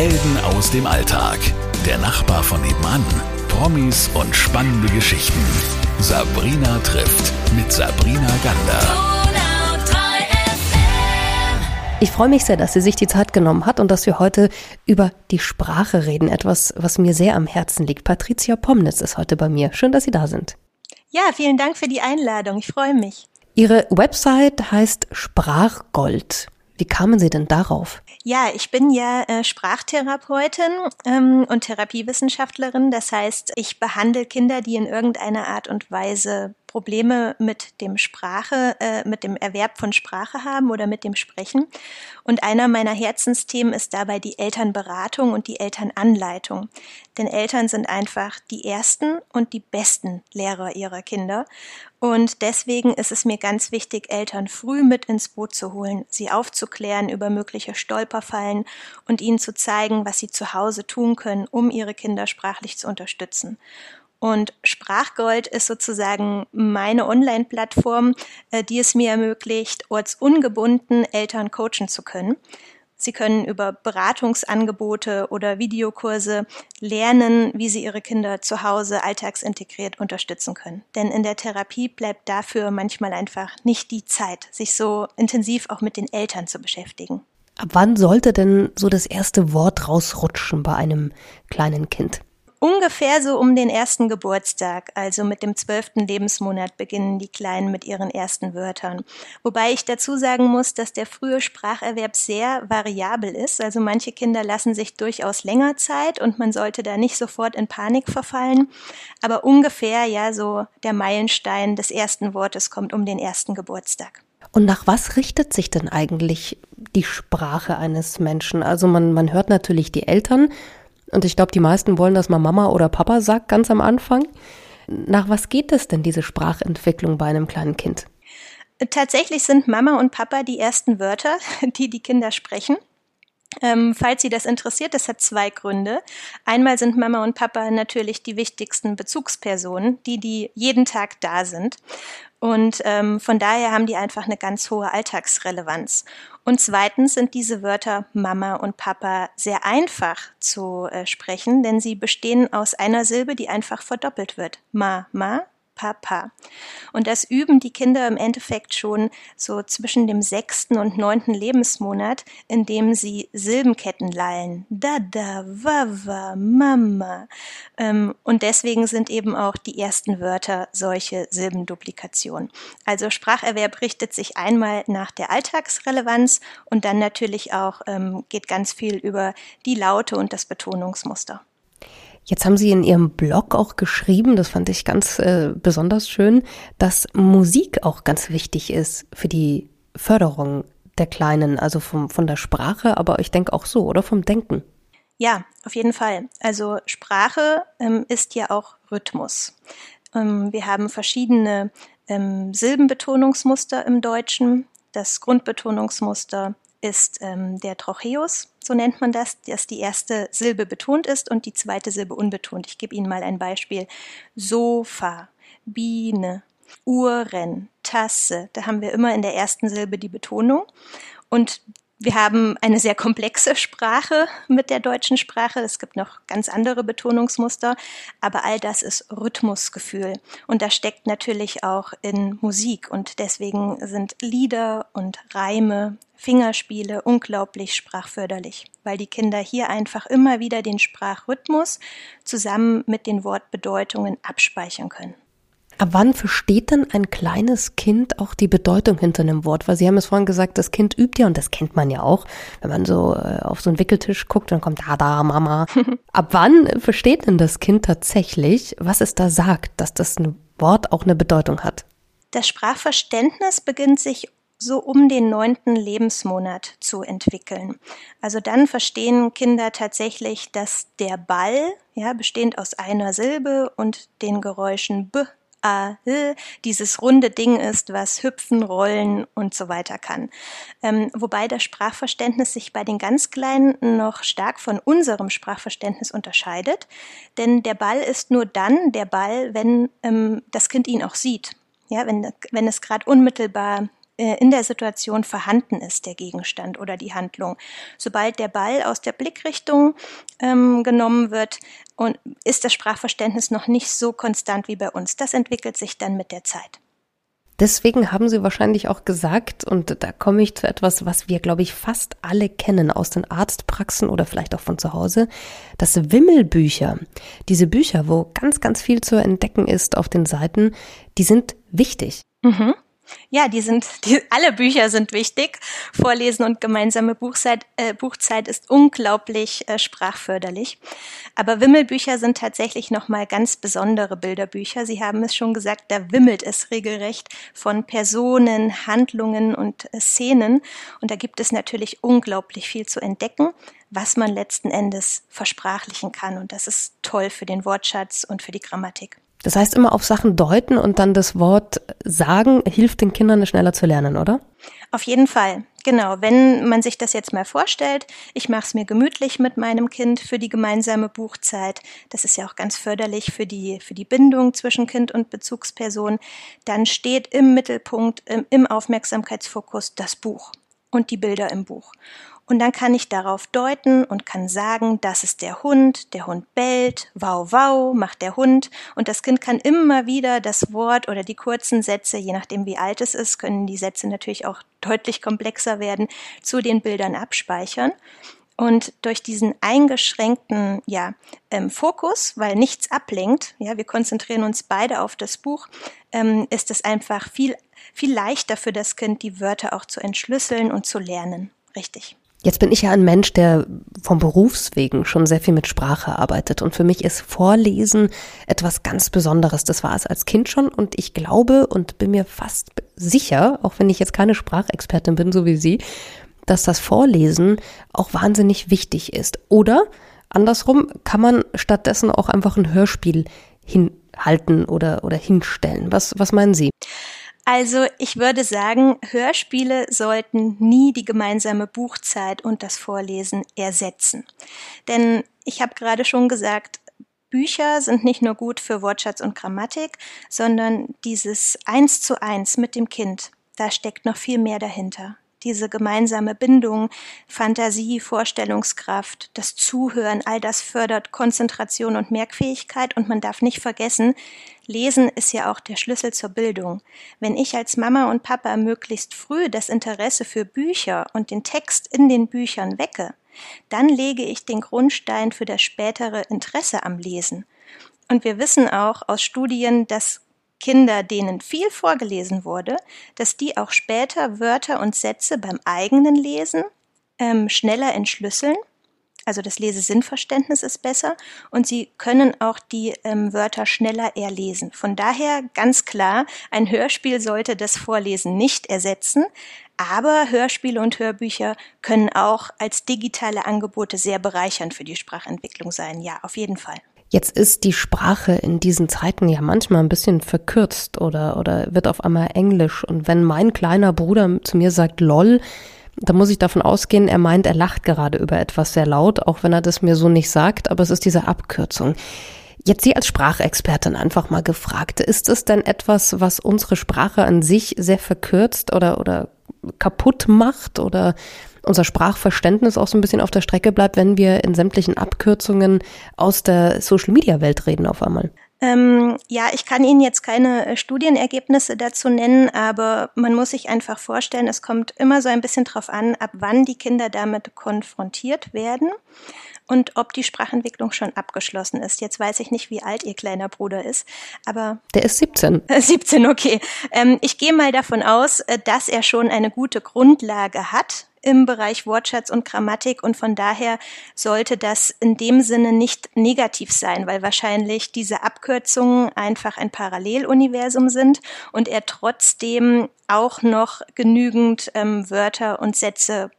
Helden aus dem Alltag. Der Nachbar von nebenan. Promis und spannende Geschichten. Sabrina trifft mit Sabrina Gander. Ich freue mich sehr, dass sie sich die Zeit genommen hat und dass wir heute über die Sprache reden. Etwas, was mir sehr am Herzen liegt. Patricia Pomnitz ist heute bei mir. Schön, dass Sie da sind. Ja, vielen Dank für die Einladung. Ich freue mich. Ihre Website heißt Sprachgold. Wie kamen Sie denn darauf? Ja, ich bin ja äh, Sprachtherapeutin ähm, und Therapiewissenschaftlerin. Das heißt, ich behandle Kinder, die in irgendeiner Art und Weise Probleme mit dem Sprache, äh, mit dem Erwerb von Sprache haben oder mit dem Sprechen. Und einer meiner Herzensthemen ist dabei die Elternberatung und die Elternanleitung. Denn Eltern sind einfach die ersten und die besten Lehrer ihrer Kinder. Und deswegen ist es mir ganz wichtig, Eltern früh mit ins Boot zu holen, sie aufzuklären über mögliche Stolperfallen und ihnen zu zeigen, was sie zu Hause tun können, um ihre Kinder sprachlich zu unterstützen. Und Sprachgold ist sozusagen meine Online-Plattform, äh, die es mir ermöglicht, ortsungebunden Eltern coachen zu können. Sie können über Beratungsangebote oder Videokurse lernen, wie Sie Ihre Kinder zu Hause alltagsintegriert unterstützen können. Denn in der Therapie bleibt dafür manchmal einfach nicht die Zeit, sich so intensiv auch mit den Eltern zu beschäftigen. Ab wann sollte denn so das erste Wort rausrutschen bei einem kleinen Kind? Ungefähr so um den ersten Geburtstag, also mit dem zwölften Lebensmonat, beginnen die Kleinen mit ihren ersten Wörtern. Wobei ich dazu sagen muss, dass der frühe Spracherwerb sehr variabel ist. Also manche Kinder lassen sich durchaus länger Zeit und man sollte da nicht sofort in Panik verfallen. Aber ungefähr, ja, so der Meilenstein des ersten Wortes kommt um den ersten Geburtstag. Und nach was richtet sich denn eigentlich die Sprache eines Menschen? Also man, man hört natürlich die Eltern, und ich glaube, die meisten wollen, dass man Mama oder Papa sagt, ganz am Anfang. Nach was geht es denn, diese Sprachentwicklung bei einem kleinen Kind? Tatsächlich sind Mama und Papa die ersten Wörter, die die Kinder sprechen. Ähm, falls Sie das interessiert, das hat zwei Gründe. Einmal sind Mama und Papa natürlich die wichtigsten Bezugspersonen, die, die jeden Tag da sind. Und ähm, von daher haben die einfach eine ganz hohe Alltagsrelevanz. Und zweitens sind diese Wörter Mama und Papa sehr einfach zu äh, sprechen, denn sie bestehen aus einer Silbe, die einfach verdoppelt wird. Ma, ma, Papa. Und das üben die Kinder im Endeffekt schon so zwischen dem sechsten und neunten Lebensmonat, indem sie Silbenketten lallen. Dada, Wawa, Mama. Ähm, und deswegen sind eben auch die ersten Wörter solche Silbenduplikationen. Also Spracherwerb richtet sich einmal nach der Alltagsrelevanz und dann natürlich auch ähm, geht ganz viel über die Laute und das Betonungsmuster. Jetzt haben Sie in Ihrem Blog auch geschrieben, das fand ich ganz äh, besonders schön, dass Musik auch ganz wichtig ist für die Förderung der Kleinen, also vom, von der Sprache, aber ich denke auch so, oder vom Denken. Ja, auf jeden Fall. Also Sprache ähm, ist ja auch Rhythmus. Ähm, wir haben verschiedene ähm, Silbenbetonungsmuster im Deutschen. Das Grundbetonungsmuster ist ähm, der Trocheus, so nennt man das, dass die erste Silbe betont ist und die zweite Silbe unbetont. Ich gebe Ihnen mal ein Beispiel. Sofa, Biene, Uhren, Tasse. Da haben wir immer in der ersten Silbe die Betonung. Und wir haben eine sehr komplexe Sprache mit der deutschen Sprache. Es gibt noch ganz andere Betonungsmuster, aber all das ist Rhythmusgefühl. Und das steckt natürlich auch in Musik. Und deswegen sind Lieder und Reime, Fingerspiele unglaublich sprachförderlich, weil die Kinder hier einfach immer wieder den Sprachrhythmus zusammen mit den Wortbedeutungen abspeichern können. Ab wann versteht denn ein kleines Kind auch die Bedeutung hinter einem Wort? Weil Sie haben es vorhin gesagt, das Kind übt ja, und das kennt man ja auch, wenn man so äh, auf so einen Wickeltisch guckt, dann kommt da, da, Mama. Ab wann versteht denn das Kind tatsächlich, was es da sagt, dass das ein Wort auch eine Bedeutung hat? Das Sprachverständnis beginnt sich so um den neunten Lebensmonat zu entwickeln. Also dann verstehen Kinder tatsächlich, dass der Ball, ja, bestehend aus einer Silbe und den Geräuschen b, A, L, dieses runde Ding ist, was hüpfen, rollen und so weiter kann. Ähm, wobei das Sprachverständnis sich bei den ganz Kleinen noch stark von unserem Sprachverständnis unterscheidet, denn der Ball ist nur dann der Ball, wenn ähm, das Kind ihn auch sieht. Ja, wenn, wenn es gerade unmittelbar äh, in der Situation vorhanden ist, der Gegenstand oder die Handlung. Sobald der Ball aus der Blickrichtung ähm, genommen wird, und ist das Sprachverständnis noch nicht so konstant wie bei uns. Das entwickelt sich dann mit der Zeit. Deswegen haben Sie wahrscheinlich auch gesagt, und da komme ich zu etwas, was wir, glaube ich, fast alle kennen aus den Arztpraxen oder vielleicht auch von zu Hause, dass Wimmelbücher, diese Bücher, wo ganz, ganz viel zu entdecken ist auf den Seiten, die sind wichtig. Mhm. Ja, die sind, die, alle Bücher sind wichtig. Vorlesen und gemeinsame Buchzeit, äh, Buchzeit ist unglaublich äh, sprachförderlich. Aber Wimmelbücher sind tatsächlich nochmal ganz besondere Bilderbücher. Sie haben es schon gesagt, da wimmelt es regelrecht von Personen, Handlungen und äh, Szenen. Und da gibt es natürlich unglaublich viel zu entdecken, was man letzten Endes versprachlichen kann. Und das ist toll für den Wortschatz und für die Grammatik. Das heißt, immer auf Sachen deuten und dann das Wort sagen, hilft den Kindern schneller zu lernen, oder? Auf jeden Fall. Genau, wenn man sich das jetzt mal vorstellt, ich mache es mir gemütlich mit meinem Kind für die gemeinsame Buchzeit, das ist ja auch ganz förderlich für die, für die Bindung zwischen Kind und Bezugsperson, dann steht im Mittelpunkt, im, im Aufmerksamkeitsfokus das Buch und die Bilder im Buch. Und dann kann ich darauf deuten und kann sagen, das ist der Hund, der Hund bellt, wow, wow, macht der Hund. Und das Kind kann immer wieder das Wort oder die kurzen Sätze, je nachdem wie alt es ist, können die Sätze natürlich auch deutlich komplexer werden, zu den Bildern abspeichern. Und durch diesen eingeschränkten ja, ähm, Fokus, weil nichts ablenkt, ja, wir konzentrieren uns beide auf das Buch, ähm, ist es einfach viel, viel leichter für das Kind, die Wörter auch zu entschlüsseln und zu lernen. Richtig. Jetzt bin ich ja ein Mensch, der vom Berufswegen schon sehr viel mit Sprache arbeitet. Und für mich ist Vorlesen etwas ganz Besonderes. Das war es als Kind schon. Und ich glaube und bin mir fast sicher, auch wenn ich jetzt keine Sprachexpertin bin, so wie Sie, dass das Vorlesen auch wahnsinnig wichtig ist. Oder andersrum kann man stattdessen auch einfach ein Hörspiel hinhalten oder, oder hinstellen. Was, was meinen Sie? Also ich würde sagen, Hörspiele sollten nie die gemeinsame Buchzeit und das Vorlesen ersetzen. Denn ich habe gerade schon gesagt, Bücher sind nicht nur gut für Wortschatz und Grammatik, sondern dieses Eins zu eins mit dem Kind, da steckt noch viel mehr dahinter diese gemeinsame Bindung, Fantasie, Vorstellungskraft, das Zuhören, all das fördert Konzentration und Merkfähigkeit und man darf nicht vergessen, Lesen ist ja auch der Schlüssel zur Bildung. Wenn ich als Mama und Papa möglichst früh das Interesse für Bücher und den Text in den Büchern wecke, dann lege ich den Grundstein für das spätere Interesse am Lesen. Und wir wissen auch aus Studien, dass Kinder, denen viel vorgelesen wurde, dass die auch später Wörter und Sätze beim eigenen Lesen ähm, schneller entschlüsseln. Also das Lesesinnverständnis ist besser und sie können auch die ähm, Wörter schneller erlesen. Von daher ganz klar, ein Hörspiel sollte das Vorlesen nicht ersetzen, aber Hörspiele und Hörbücher können auch als digitale Angebote sehr bereichernd für die Sprachentwicklung sein. Ja, auf jeden Fall. Jetzt ist die Sprache in diesen Zeiten ja manchmal ein bisschen verkürzt oder, oder wird auf einmal Englisch. Und wenn mein kleiner Bruder zu mir sagt LOL, dann muss ich davon ausgehen, er meint, er lacht gerade über etwas sehr laut, auch wenn er das mir so nicht sagt, aber es ist diese Abkürzung. Jetzt Sie als Sprachexpertin einfach mal gefragt, ist es denn etwas, was unsere Sprache an sich sehr verkürzt oder, oder kaputt macht oder unser Sprachverständnis auch so ein bisschen auf der Strecke bleibt, wenn wir in sämtlichen Abkürzungen aus der Social-Media-Welt reden auf einmal? Ähm, ja, ich kann Ihnen jetzt keine äh, Studienergebnisse dazu nennen, aber man muss sich einfach vorstellen, es kommt immer so ein bisschen drauf an, ab wann die Kinder damit konfrontiert werden und ob die Sprachentwicklung schon abgeschlossen ist. Jetzt weiß ich nicht, wie alt Ihr kleiner Bruder ist, aber. Der ist 17. 17, okay. Ähm, ich gehe mal davon aus, äh, dass er schon eine gute Grundlage hat im Bereich Wortschatz und Grammatik und von daher sollte das in dem Sinne nicht negativ sein, weil wahrscheinlich diese Abkürzungen einfach ein Paralleluniversum sind und er trotzdem auch noch genügend ähm, Wörter und Sätze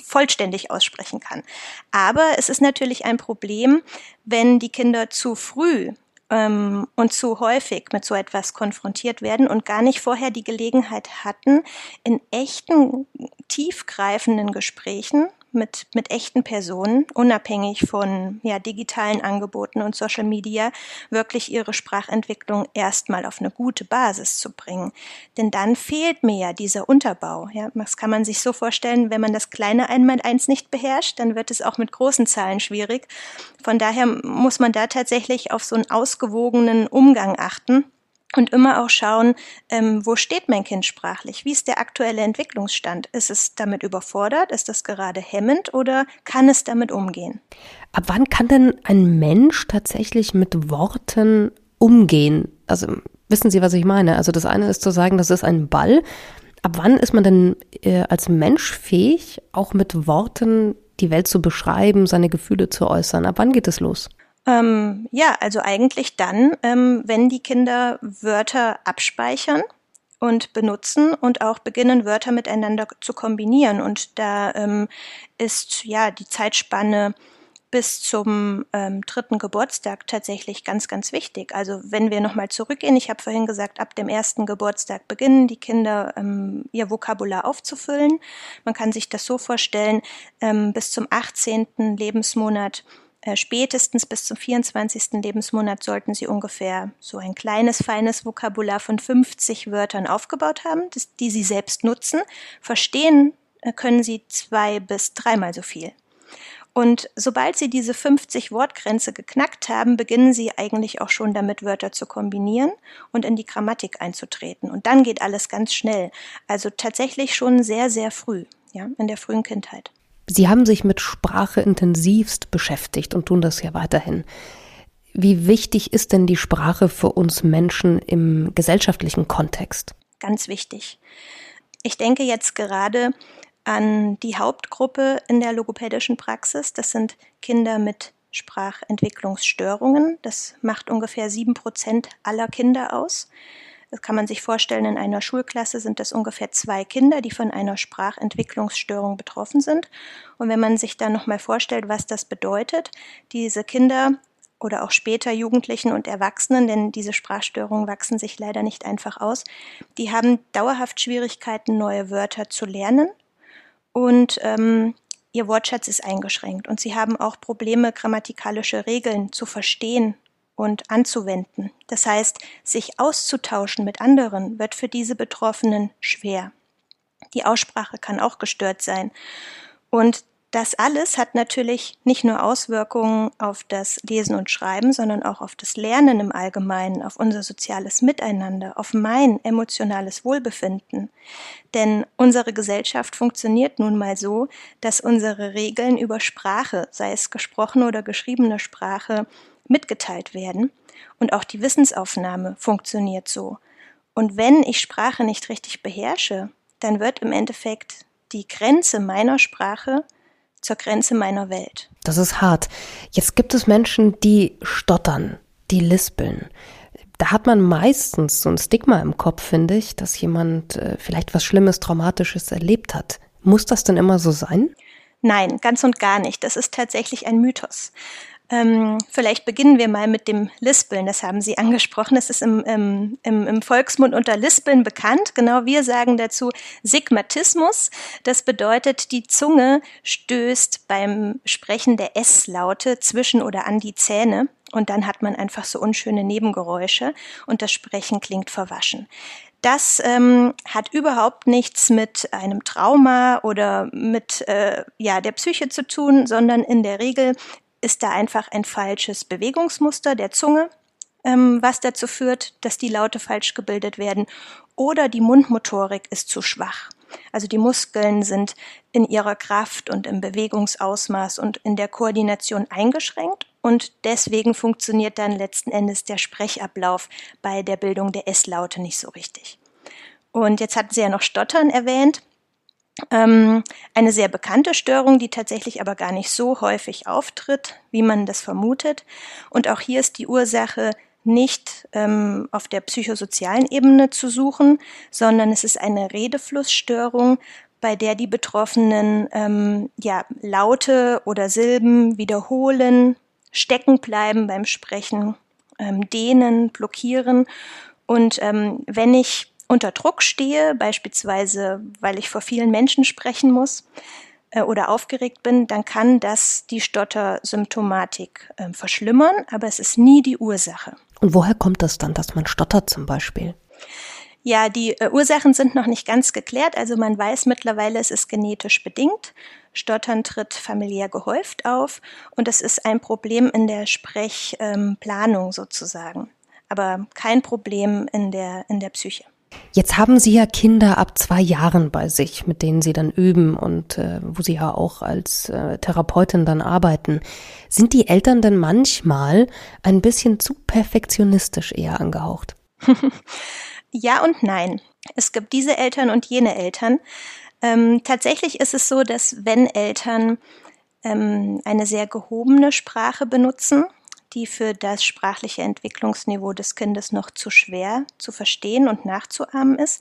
vollständig aussprechen kann. Aber es ist natürlich ein Problem, wenn die Kinder zu früh ähm, und zu häufig mit so etwas konfrontiert werden und gar nicht vorher die Gelegenheit hatten, in echten, tiefgreifenden Gesprächen mit, mit echten Personen, unabhängig von ja, digitalen Angeboten und Social Media, wirklich ihre Sprachentwicklung erstmal auf eine gute Basis zu bringen. Denn dann fehlt mir ja dieser Unterbau. Ja, das kann man sich so vorstellen, wenn man das kleine Einmaleins nicht beherrscht, dann wird es auch mit großen Zahlen schwierig. Von daher muss man da tatsächlich auf so einen ausgewogenen Umgang achten und immer auch schauen, ähm, wo steht mein Kind sprachlich? Wie ist der aktuelle Entwicklungsstand? Ist es damit überfordert? Ist das gerade hemmend oder kann es damit umgehen? Ab wann kann denn ein Mensch tatsächlich mit Worten umgehen? Also wissen Sie, was ich meine? Also das eine ist zu sagen, das ist ein Ball. Ab wann ist man denn äh, als Mensch fähig, auch mit Worten die Welt zu beschreiben, seine Gefühle zu äußern? Ab wann geht es los? Ähm, ja, also eigentlich dann, ähm, wenn die Kinder Wörter abspeichern und benutzen und auch beginnen, Wörter miteinander zu kombinieren. Und da ähm, ist ja die Zeitspanne bis zum ähm, dritten Geburtstag tatsächlich ganz, ganz wichtig. Also wenn wir nochmal zurückgehen, ich habe vorhin gesagt, ab dem ersten Geburtstag beginnen die Kinder ähm, ihr Vokabular aufzufüllen. Man kann sich das so vorstellen, ähm, bis zum 18. Lebensmonat spätestens bis zum 24. Lebensmonat sollten Sie ungefähr so ein kleines, feines Vokabular von 50 Wörtern aufgebaut haben, die Sie selbst nutzen. Verstehen äh, können Sie zwei bis dreimal so viel. Und sobald Sie diese 50 Wortgrenze geknackt haben, beginnen Sie eigentlich auch schon damit, Wörter zu kombinieren und in die Grammatik einzutreten. Und dann geht alles ganz schnell. Also tatsächlich schon sehr, sehr früh, ja, in der frühen Kindheit. Sie haben sich mit Sprache intensivst beschäftigt und tun das ja weiterhin. Wie wichtig ist denn die Sprache für uns Menschen im gesellschaftlichen Kontext? Ganz wichtig. Ich denke jetzt gerade an die Hauptgruppe in der logopädischen Praxis. Das sind Kinder mit Sprachentwicklungsstörungen. Das macht ungefähr sieben Prozent aller Kinder aus. Das kann man sich vorstellen, in einer Schulklasse sind das ungefähr zwei Kinder, die von einer Sprachentwicklungsstörung betroffen sind. Und wenn man sich dann nochmal vorstellt, was das bedeutet, diese Kinder oder auch später Jugendlichen und Erwachsenen, denn diese Sprachstörungen wachsen sich leider nicht einfach aus, die haben dauerhaft Schwierigkeiten, neue Wörter zu lernen. Und ähm, ihr Wortschatz ist eingeschränkt. Und sie haben auch Probleme, grammatikalische Regeln zu verstehen und anzuwenden. Das heißt, sich auszutauschen mit anderen wird für diese Betroffenen schwer. Die Aussprache kann auch gestört sein. Und das alles hat natürlich nicht nur Auswirkungen auf das Lesen und Schreiben, sondern auch auf das Lernen im Allgemeinen, auf unser soziales Miteinander, auf mein emotionales Wohlbefinden. Denn unsere Gesellschaft funktioniert nun mal so, dass unsere Regeln über Sprache, sei es gesprochene oder geschriebene Sprache, mitgeteilt werden. Und auch die Wissensaufnahme funktioniert so. Und wenn ich Sprache nicht richtig beherrsche, dann wird im Endeffekt die Grenze meiner Sprache zur Grenze meiner Welt. Das ist hart. Jetzt gibt es Menschen, die stottern, die lispeln. Da hat man meistens so ein Stigma im Kopf, finde ich, dass jemand äh, vielleicht was Schlimmes, Traumatisches erlebt hat. Muss das denn immer so sein? Nein, ganz und gar nicht. Das ist tatsächlich ein Mythos. Ähm, vielleicht beginnen wir mal mit dem Lispeln. Das haben Sie angesprochen. Das ist im, im, im, im Volksmund unter Lispeln bekannt. Genau, wir sagen dazu Sigmatismus. Das bedeutet, die Zunge stößt beim Sprechen der S-Laute zwischen oder an die Zähne. Und dann hat man einfach so unschöne Nebengeräusche und das Sprechen klingt verwaschen. Das ähm, hat überhaupt nichts mit einem Trauma oder mit äh, ja, der Psyche zu tun, sondern in der Regel ist da einfach ein falsches Bewegungsmuster der Zunge, ähm, was dazu führt, dass die Laute falsch gebildet werden. Oder die Mundmotorik ist zu schwach. Also die Muskeln sind in ihrer Kraft und im Bewegungsausmaß und in der Koordination eingeschränkt und deswegen funktioniert dann letzten Endes der Sprechablauf bei der Bildung der S-Laute nicht so richtig. Und jetzt hatten Sie ja noch Stottern erwähnt. Ähm, eine sehr bekannte Störung, die tatsächlich aber gar nicht so häufig auftritt, wie man das vermutet. Und auch hier ist die Ursache nicht ähm, auf der psychosozialen Ebene zu suchen, sondern es ist eine Redeflussstörung, bei der die Betroffenen ähm, ja, Laute oder Silben wiederholen, stecken bleiben beim Sprechen, ähm, dehnen, blockieren. Und ähm, wenn ich unter Druck stehe, beispielsweise weil ich vor vielen Menschen sprechen muss, äh, oder aufgeregt bin, dann kann das die Stottersymptomatik äh, verschlimmern, aber es ist nie die Ursache. Und woher kommt das dann, dass man stottert zum Beispiel? Ja, die äh, Ursachen sind noch nicht ganz geklärt. Also man weiß mittlerweile, es ist genetisch bedingt. Stottern tritt familiär gehäuft auf und es ist ein Problem in der Sprechplanung ähm, sozusagen, aber kein Problem in der, in der Psyche. Jetzt haben Sie ja Kinder ab zwei Jahren bei sich, mit denen Sie dann üben und äh, wo Sie ja auch als äh, Therapeutin dann arbeiten. Sind die Eltern denn manchmal ein bisschen zu perfektionistisch eher angehaucht? ja und nein. Es gibt diese Eltern und jene Eltern. Ähm, tatsächlich ist es so, dass wenn Eltern ähm, eine sehr gehobene Sprache benutzen, die für das sprachliche Entwicklungsniveau des Kindes noch zu schwer zu verstehen und nachzuahmen ist,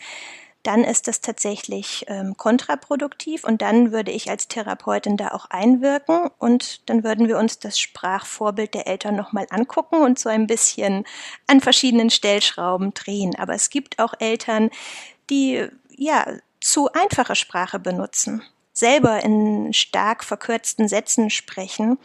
dann ist das tatsächlich ähm, kontraproduktiv und dann würde ich als Therapeutin da auch einwirken und dann würden wir uns das Sprachvorbild der Eltern nochmal angucken und so ein bisschen an verschiedenen Stellschrauben drehen. Aber es gibt auch Eltern, die ja zu einfache Sprache benutzen, selber in stark verkürzten Sätzen sprechen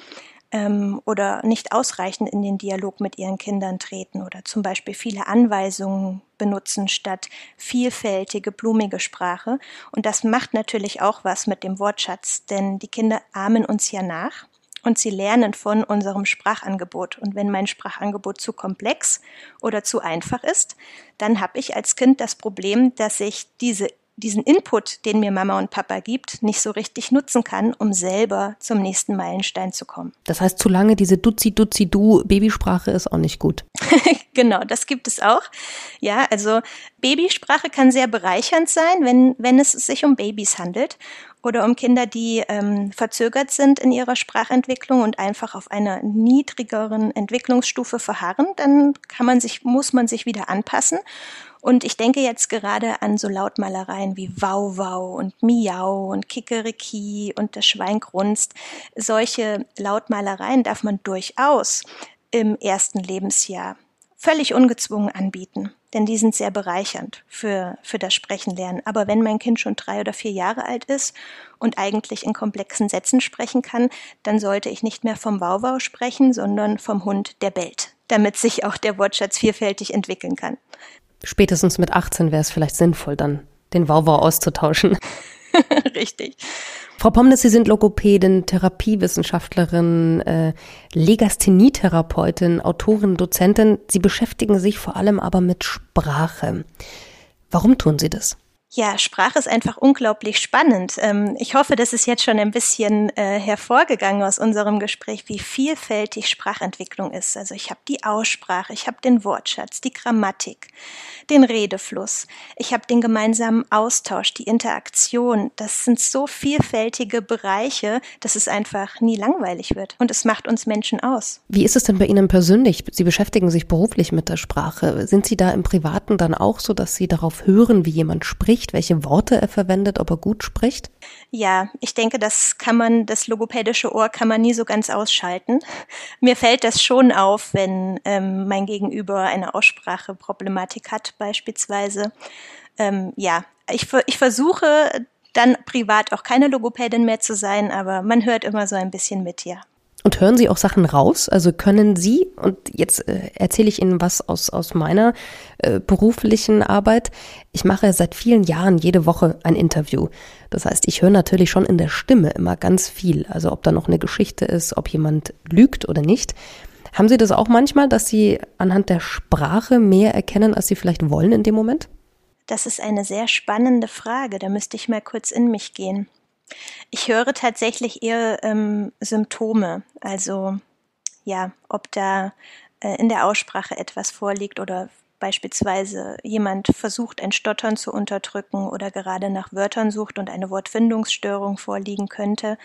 ähm, oder nicht ausreichend in den Dialog mit ihren Kindern treten oder zum Beispiel viele Anweisungen benutzen statt vielfältige, blumige Sprache. Und das macht natürlich auch was mit dem Wortschatz, denn die Kinder ahmen uns ja nach und sie lernen von unserem Sprachangebot. Und wenn mein Sprachangebot zu komplex oder zu einfach ist, dann habe ich als Kind das Problem, dass ich diese diesen Input, den mir Mama und Papa gibt, nicht so richtig nutzen kann, um selber zum nächsten Meilenstein zu kommen. Das heißt, zu lange diese Duzi Duzi Du Babysprache ist auch nicht gut. genau, das gibt es auch. Ja, also Babysprache kann sehr bereichernd sein, wenn wenn es sich um Babys handelt oder um Kinder, die ähm, verzögert sind in ihrer Sprachentwicklung und einfach auf einer niedrigeren Entwicklungsstufe verharren, dann kann man sich muss man sich wieder anpassen und ich denke jetzt gerade an so Lautmalereien wie Wow Wow und Miau und Kikeriki und das Schwein grunzt. Solche Lautmalereien darf man durchaus im ersten Lebensjahr völlig ungezwungen anbieten, denn die sind sehr bereichernd für, für das Sprechenlernen. Aber wenn mein Kind schon drei oder vier Jahre alt ist und eigentlich in komplexen Sätzen sprechen kann, dann sollte ich nicht mehr vom Wauwau sprechen, sondern vom Hund, der bellt, damit sich auch der Wortschatz vielfältig entwickeln kann spätestens mit 18 wäre es vielleicht sinnvoll, dann den Wauwau auszutauschen. Richtig. Frau Pomnes, Sie sind Logopädin, Therapiewissenschaftlerin, äh, Legasthenietherapeutin, Autorin, Dozentin. Sie beschäftigen sich vor allem aber mit Sprache. Warum tun Sie das? Ja, Sprache ist einfach unglaublich spannend. Ähm, ich hoffe, das ist jetzt schon ein bisschen äh, hervorgegangen aus unserem Gespräch, wie vielfältig Sprachentwicklung ist. Also ich habe die Aussprache, ich habe den Wortschatz, die Grammatik, den Redefluss, ich habe den gemeinsamen Austausch, die Interaktion. Das sind so vielfältige Bereiche, dass es einfach nie langweilig wird. Und es macht uns Menschen aus. Wie ist es denn bei Ihnen persönlich? Sie beschäftigen sich beruflich mit der Sprache. Sind Sie da im Privaten dann auch so, dass Sie darauf hören, wie jemand spricht? Spricht, welche Worte er verwendet, ob er gut spricht? Ja, ich denke, das kann man, das logopädische Ohr kann man nie so ganz ausschalten. Mir fällt das schon auf, wenn ähm, mein Gegenüber eine Ausspracheproblematik hat, beispielsweise. Ähm, ja, ich, ich versuche dann privat auch keine Logopädin mehr zu sein, aber man hört immer so ein bisschen mit, ja. Und hören Sie auch Sachen raus? Also können Sie, und jetzt äh, erzähle ich Ihnen was aus, aus meiner äh, beruflichen Arbeit, ich mache seit vielen Jahren jede Woche ein Interview. Das heißt, ich höre natürlich schon in der Stimme immer ganz viel. Also ob da noch eine Geschichte ist, ob jemand lügt oder nicht. Haben Sie das auch manchmal, dass Sie anhand der Sprache mehr erkennen, als Sie vielleicht wollen in dem Moment? Das ist eine sehr spannende Frage. Da müsste ich mal kurz in mich gehen. Ich höre tatsächlich eher ähm, Symptome, also ja, ob da äh, in der Aussprache etwas vorliegt oder beispielsweise jemand versucht, ein Stottern zu unterdrücken oder gerade nach Wörtern sucht und eine Wortfindungsstörung vorliegen könnte.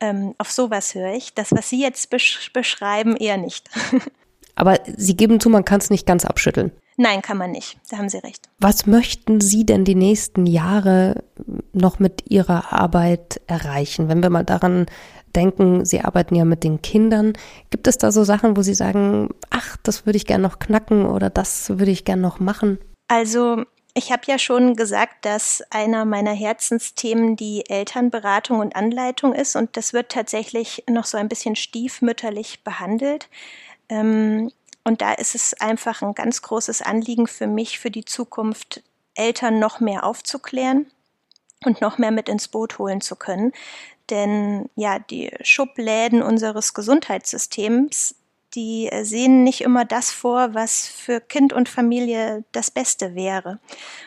Ähm, auf sowas höre ich. Das, was Sie jetzt besch beschreiben, eher nicht. Aber Sie geben zu, man kann es nicht ganz abschütteln. Nein, kann man nicht. Da haben Sie recht. Was möchten Sie denn die nächsten Jahre noch mit Ihrer Arbeit erreichen? Wenn wir mal daran denken, Sie arbeiten ja mit den Kindern. Gibt es da so Sachen, wo Sie sagen, ach, das würde ich gerne noch knacken oder das würde ich gerne noch machen? Also ich habe ja schon gesagt, dass einer meiner Herzensthemen die Elternberatung und Anleitung ist und das wird tatsächlich noch so ein bisschen stiefmütterlich behandelt. Ähm, und da ist es einfach ein ganz großes Anliegen für mich, für die Zukunft Eltern noch mehr aufzuklären und noch mehr mit ins Boot holen zu können. Denn ja, die Schubläden unseres Gesundheitssystems die sehen nicht immer das vor, was für Kind und Familie das Beste wäre.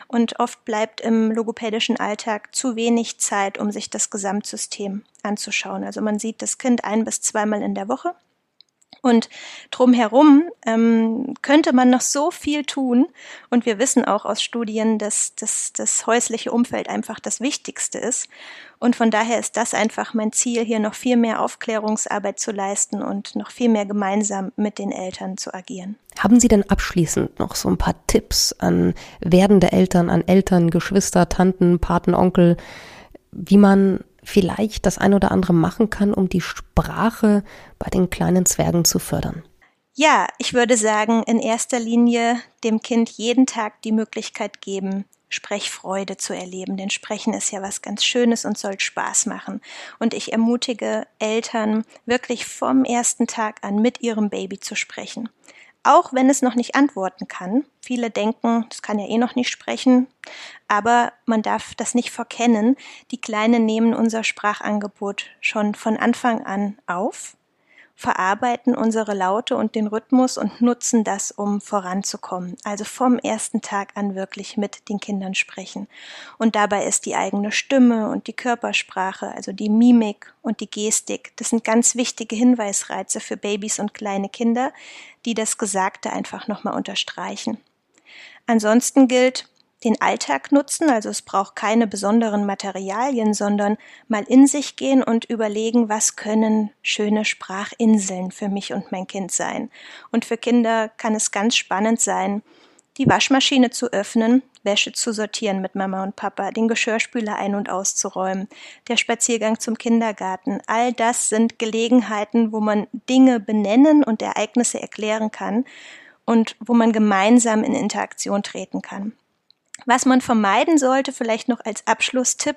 Und oft bleibt im logopädischen Alltag zu wenig Zeit, um sich das Gesamtsystem anzuschauen. Also man sieht das Kind ein bis zweimal in der Woche und drumherum ähm, könnte man noch so viel tun. Und wir wissen auch aus Studien, dass, dass das häusliche Umfeld einfach das Wichtigste ist. Und von daher ist das einfach mein Ziel, hier noch viel mehr Aufklärungsarbeit zu leisten und noch viel mehr gemeinsam mit den Eltern zu agieren. Haben Sie denn abschließend noch so ein paar Tipps an werdende Eltern, an Eltern, Geschwister, Tanten, Paten, Onkel, wie man vielleicht das ein oder andere machen kann, um die Sprache bei den kleinen Zwergen zu fördern? Ja, ich würde sagen, in erster Linie dem Kind jeden Tag die Möglichkeit geben, Sprechfreude zu erleben. Denn Sprechen ist ja was ganz Schönes und soll Spaß machen. Und ich ermutige Eltern, wirklich vom ersten Tag an mit ihrem Baby zu sprechen auch wenn es noch nicht antworten kann. Viele denken, das kann ja eh noch nicht sprechen, aber man darf das nicht verkennen. Die Kleinen nehmen unser Sprachangebot schon von Anfang an auf verarbeiten unsere Laute und den Rhythmus und nutzen das, um voranzukommen. Also vom ersten Tag an wirklich mit den Kindern sprechen. Und dabei ist die eigene Stimme und die Körpersprache, also die Mimik und die Gestik, das sind ganz wichtige Hinweisreize für Babys und kleine Kinder, die das Gesagte einfach nochmal unterstreichen. Ansonsten gilt, den Alltag nutzen, also es braucht keine besonderen Materialien, sondern mal in sich gehen und überlegen, was können schöne Sprachinseln für mich und mein Kind sein. Und für Kinder kann es ganz spannend sein, die Waschmaschine zu öffnen, Wäsche zu sortieren mit Mama und Papa, den Geschirrspüler ein- und auszuräumen, der Spaziergang zum Kindergarten. All das sind Gelegenheiten, wo man Dinge benennen und Ereignisse erklären kann und wo man gemeinsam in Interaktion treten kann. Was man vermeiden sollte, vielleicht noch als Abschlusstipp,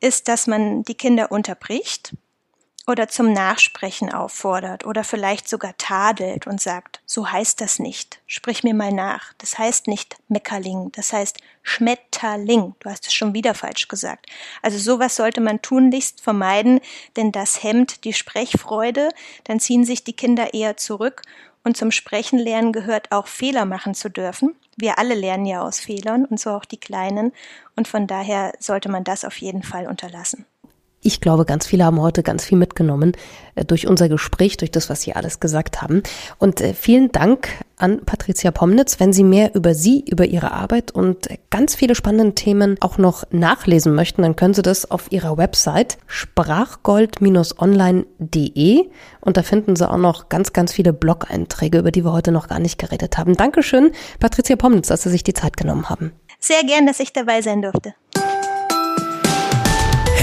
ist, dass man die Kinder unterbricht oder zum Nachsprechen auffordert oder vielleicht sogar tadelt und sagt, so heißt das nicht, sprich mir mal nach. Das heißt nicht Meckerling, das heißt Schmetterling. Du hast es schon wieder falsch gesagt. Also sowas sollte man tunlichst vermeiden, denn das hemmt die Sprechfreude, dann ziehen sich die Kinder eher zurück und zum Sprechen lernen gehört auch Fehler machen zu dürfen. Wir alle lernen ja aus Fehlern und so auch die Kleinen. Und von daher sollte man das auf jeden Fall unterlassen. Ich glaube, ganz viele haben heute ganz viel mitgenommen äh, durch unser Gespräch, durch das, was Sie alles gesagt haben. Und äh, vielen Dank an Patricia Pomnitz. Wenn Sie mehr über Sie, über Ihre Arbeit und ganz viele spannende Themen auch noch nachlesen möchten, dann können Sie das auf Ihrer Website sprachgold-online.de und da finden Sie auch noch ganz, ganz viele Blog-Einträge, über die wir heute noch gar nicht geredet haben. Dankeschön, Patricia Pomnitz, dass Sie sich die Zeit genommen haben. Sehr gern, dass ich dabei sein durfte.